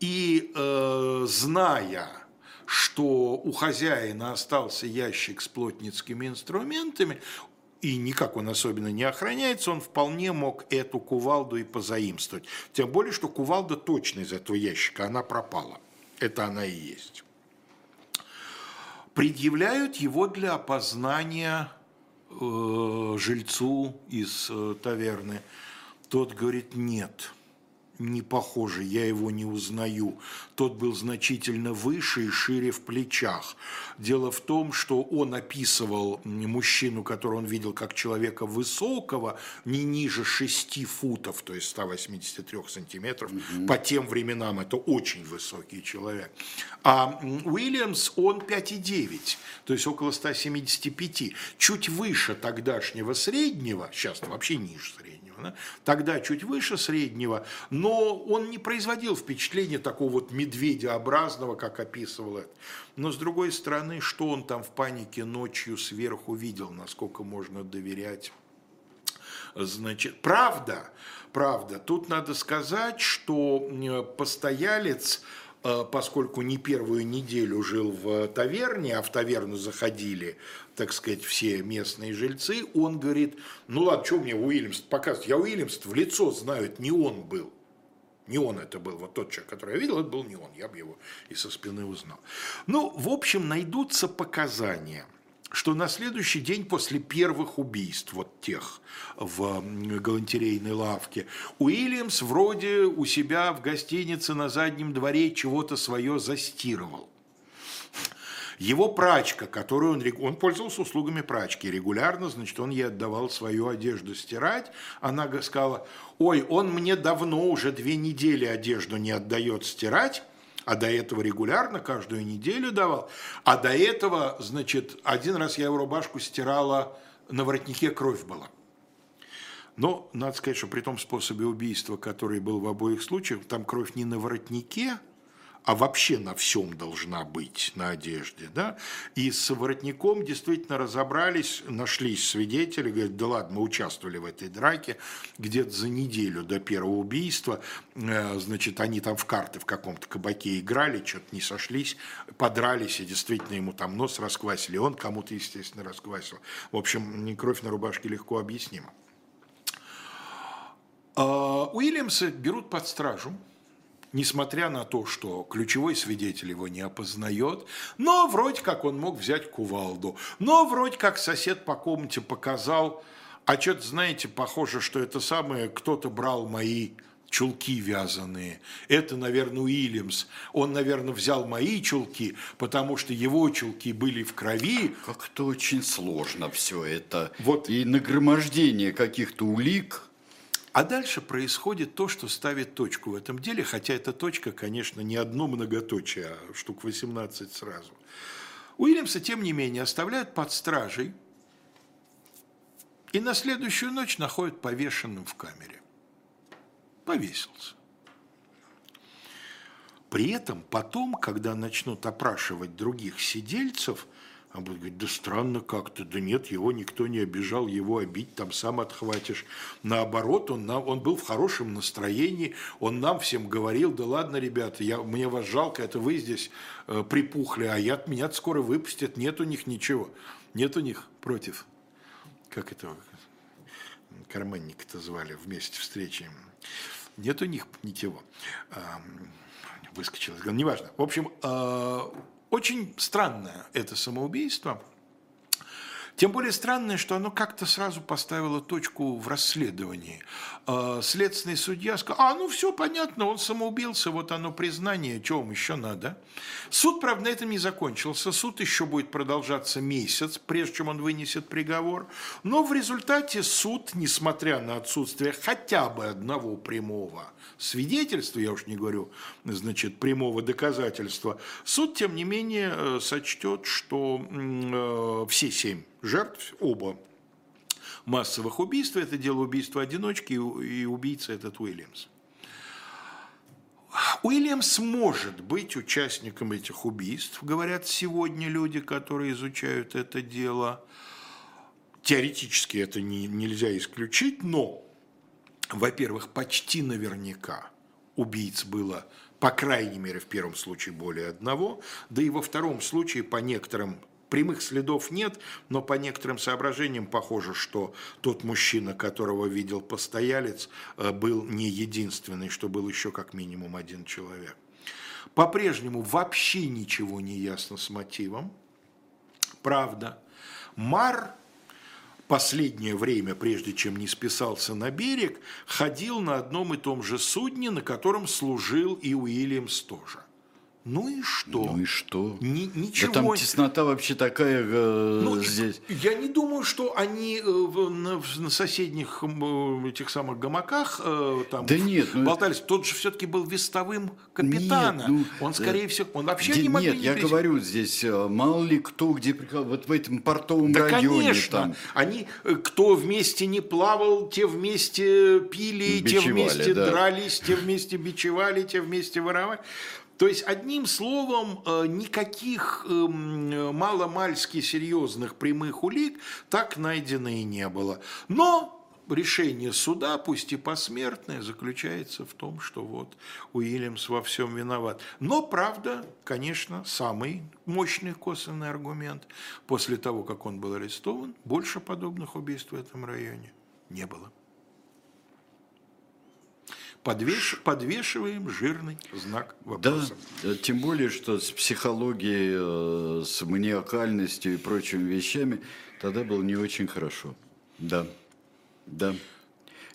и э, зная, что у хозяина остался ящик с плотницкими инструментами, и никак он особенно не охраняется, он вполне мог эту кувалду и позаимствовать. Тем более, что кувалда точно из этого ящика, она пропала. Это она и есть предъявляют его для опознания жильцу из э, таверны. Тот говорит, нет, не похоже, я его не узнаю. Тот был значительно выше и шире в плечах. Дело в том, что он описывал мужчину, которого он видел как человека высокого, не ниже 6 футов, то есть 183 сантиметров. По тем временам это очень высокий человек. А Уильямс, он 5,9, то есть около 175, чуть выше тогдашнего среднего, сейчас вообще ниже среднего, да? тогда чуть выше среднего, но он не производил впечатления такого вот медведеобразного, как описывал это. Но с другой стороны, что он там в панике ночью сверху видел, насколько можно доверять Значит, правда, правда, тут надо сказать, что э, постоялец, поскольку не первую неделю жил в таверне, а в таверну заходили, так сказать, все местные жильцы, он говорит, ну ладно, что мне Уильямс показывает, я Уильямс в лицо знаю, это не он был. Не он это был, вот тот человек, который я видел, это был не он, я бы его и со спины узнал. Ну, в общем, найдутся показания, что на следующий день после первых убийств, вот тех в галантерейной лавке, Уильямс вроде у себя в гостинице на заднем дворе чего-то свое застирывал. Его прачка, которую он, он пользовался услугами прачки регулярно, значит, он ей отдавал свою одежду стирать. Она сказала, ой, он мне давно, уже две недели одежду не отдает стирать, а до этого регулярно, каждую неделю давал. А до этого, значит, один раз я его рубашку стирала, на воротнике кровь была. Но надо сказать, что при том способе убийства, который был в обоих случаях, там кровь не на воротнике, а вообще на всем должна быть, на одежде, да, и с воротником действительно разобрались, нашлись свидетели, говорят, да ладно, мы участвовали в этой драке, где-то за неделю до первого убийства, э, значит, они там в карты в каком-то кабаке играли, что-то не сошлись, подрались, и действительно ему там нос расквасили, он кому-то, естественно, расквасил. В общем, кровь на рубашке легко объяснима. А, Уильямса берут под стражу, несмотря на то, что ключевой свидетель его не опознает, но вроде как он мог взять кувалду, но вроде как сосед по комнате показал, а что-то, знаете, похоже, что это самое, кто-то брал мои чулки вязаные. Это, наверное, Уильямс. Он, наверное, взял мои чулки, потому что его чулки были в крови, Как-то очень сложно все это. Вот. И нагромождение каких-то улик. А дальше происходит то, что ставит точку в этом деле, хотя эта точка, конечно, не одно многоточие, а штук 18 сразу. Уильямса, тем не менее, оставляют под стражей и на следующую ночь находят повешенным в камере. Повесился. При этом потом, когда начнут опрашивать других сидельцев, А будет говорить, да странно как-то, да нет, его никто не обижал, его обидь там сам отхватишь. Наоборот, он, нам, он был в хорошем настроении, он нам всем говорил, да ладно, ребята, я, мне вас жалко, это вы здесь э, припухли, а я, меня скоро выпустят, нет у них ничего, нет у них против. Как это, карманника-то звали вместе встречи. Нет у них ничего. Выскочил из неважно. В общем, а, очень странное это самоубийство. Тем более странное, что оно как-то сразу поставило точку в расследовании. А, следственный судья сказал, а, ну все понятно, он самоубился, вот оно признание, чего вам еще надо. Суд, правда, на этом не закончился. Суд еще будет продолжаться месяц, прежде чем он вынесет приговор. Но в результате суд, несмотря на отсутствие хотя бы одного прямого свидетельства, я уж не говорю, значит, прямого доказательства, суд, тем не менее, э, сочтет, что э, все семь жертв, оба массовых убийств, это дело убийства одиночки, и убийца этот Уильямс. Уильямс может быть участником этих убийств, говорят сегодня люди, которые изучают это дело. Теоретически это не, нельзя исключить, но во-первых, почти наверняка убийц было, по крайней мере, в первом случае более одного, да и во втором случае по некоторым Прямых следов нет, но по некоторым соображениям похоже, что тот мужчина, которого видел постоялец, э, был не единственный, что был еще как минимум один человек. По-прежнему вообще ничего не ясно с мотивом. Правда, Мар последнее время, прежде чем не списался на берег, ходил на одном и том же судне, на котором служил и Уильямс тоже. Ну и что? Ну и что? Ни, ничего. Да там теснота вообще такая э, ну, здесь. Я не думаю, что они э, на, на соседних э, этих самых гамаках э, там да нет, ну, болтались. Тот же все-таки был вестовым капитана. Нет, ну, он, скорее э, всего, он вообще да, не могли Нет, не я говорю здесь, э, мало ли кто где приехал, вот в этом портовом да, районе. конечно. Там. Они, э, кто вместе не плавал, те вместе пили, Бичевали, те вместе да. дрались, те вместе бичевали, те вместе воровали. То есть, одним словом, э, никаких эм, маломальски серьезных прямых улик так найдено и не было. Но решение суда, пусть и посмертное, заключается в том, что вот Уильямс во всем виноват. Но, правда, конечно, самый мощный косвенный аргумент. После того, как он был арестован, больше подобных убийств в этом районе не было подвеш, подвешиваем жирный знак вопроса. Да, тем более, что с психологией, э, с маниакальностью и прочими вещами тогда было не очень хорошо. Да, да.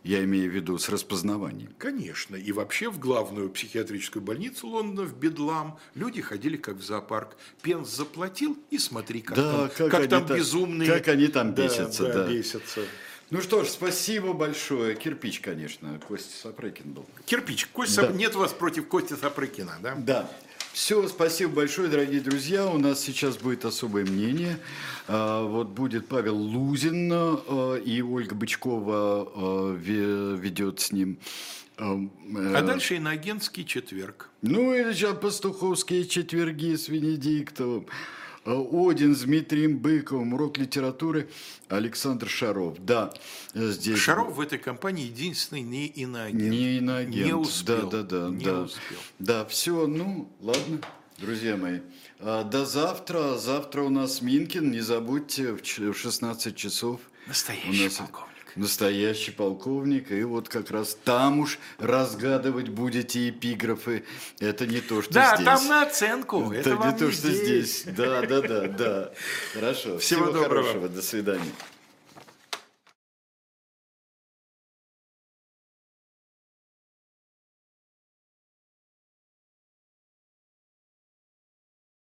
Я имею в виду с распознаванием. Конечно. И вообще в главную психиатрическую больницу Лондона, в Бедлам, люди ходили как в зоопарк. Пенс заплатил и смотри, как да, там, как как они там та, безумные... Как они там да, бесятся. Да, да. бесятся. Ну что ж, спасибо большое. Кирпич, конечно, Костя Сапрыкин был. Кирпич. Костя, Да. нет вас против Кости Сапрыкина, да? Да. Все, спасибо большое, дорогие друзья. У нас сейчас будет особое мнение. А, Вот будет Павел Лузин а, и Ольга Бычкова ве- ведет с ним. А А дальше иноагентский четверг. Ну и сейчас пастуховские четверги с Венедиктовым. Один с Дмитрием Быковым, урок литературы Александр Шаров. Да, здесь... Шаров в этой компании единственный не иноагент. Не иноагент. Не успел. Да, да, да. Не да. успел. Да, все, ну, ладно, друзья мои. А, До завтра. Завтра у нас Минкин. Не забудьте, в 16 часов. Настоящий у нас полковник. Настоящий полковник. И вот как раз там уж разгадывать будете эпиграфы. Это не то, что Да, здесь. там на оценку. Это, Это, не то, что здесь. здесь. Да, да, да, да. Хорошо. Всего Всего доброго. хорошего. До свидания.